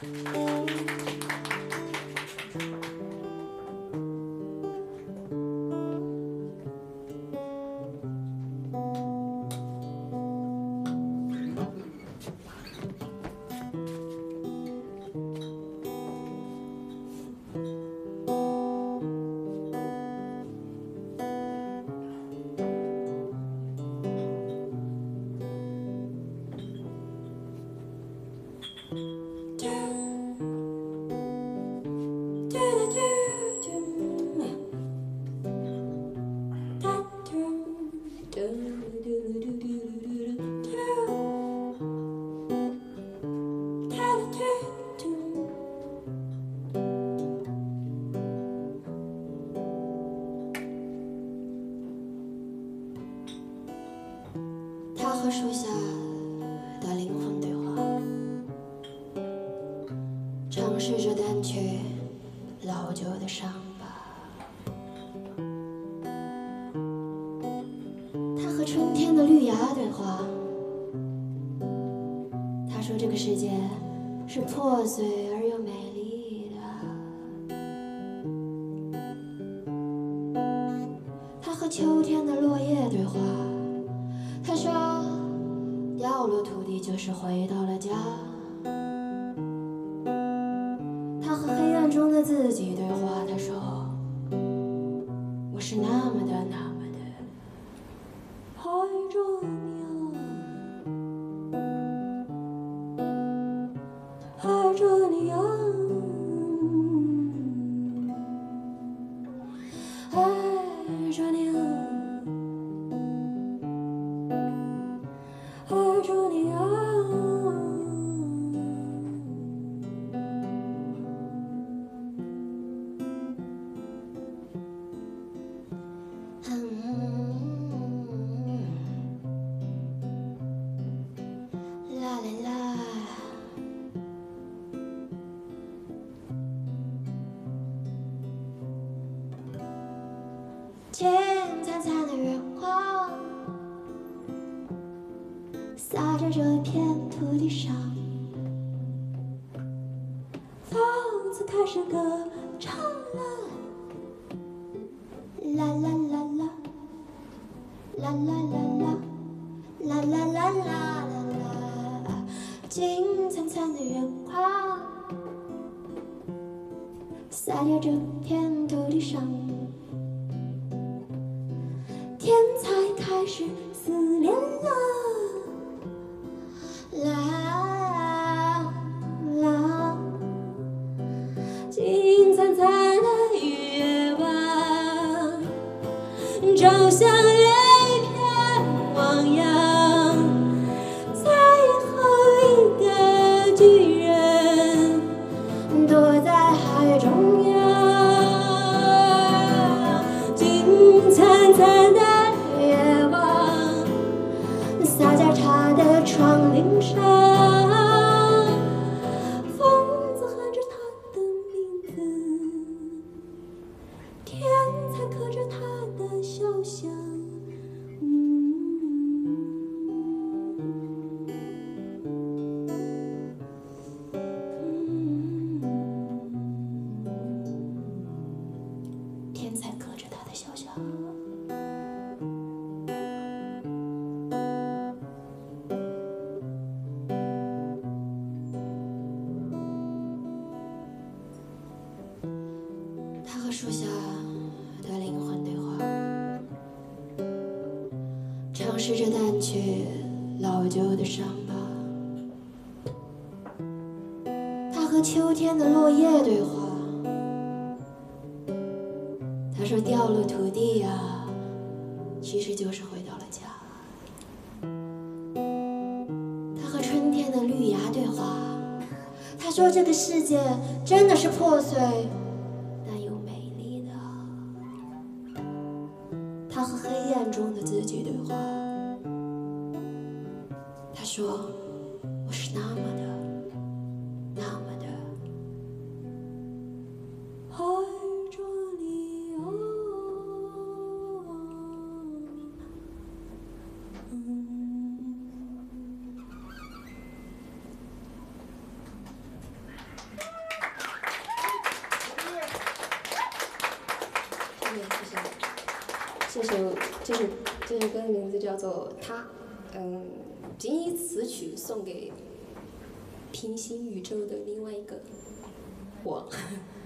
他树下的灵魂对话，尝试着淡去老旧的伤疤。他和春天的绿芽对话，他说这个世界是破碎而又美丽的。他和秋天的落叶对话。他说：“掉了土地就是回到了家。”他和黑暗中的自己天灿灿的月光。洒在这片土地上，房子开始歌唱了，啦啦啦啦，啦啦啦啦，啦啦啦啦啦啦，金灿灿的月光洒在这片土地上，天才开始思念了。啦啦，金灿灿的月光，照向他。和树下的灵魂对话，尝试着淡去老旧的伤疤。他和秋天的落叶对话，他说掉了土地呀、其实就是回到了家。他和春天的绿芽对话，他说这个世界真的是破碎。但又美丽的。他和黑暗中的自己对话。他说：“我是那么首这首这首歌的名字叫做《他》，嗯，仅以此曲送给平行宇宙的另外一个我。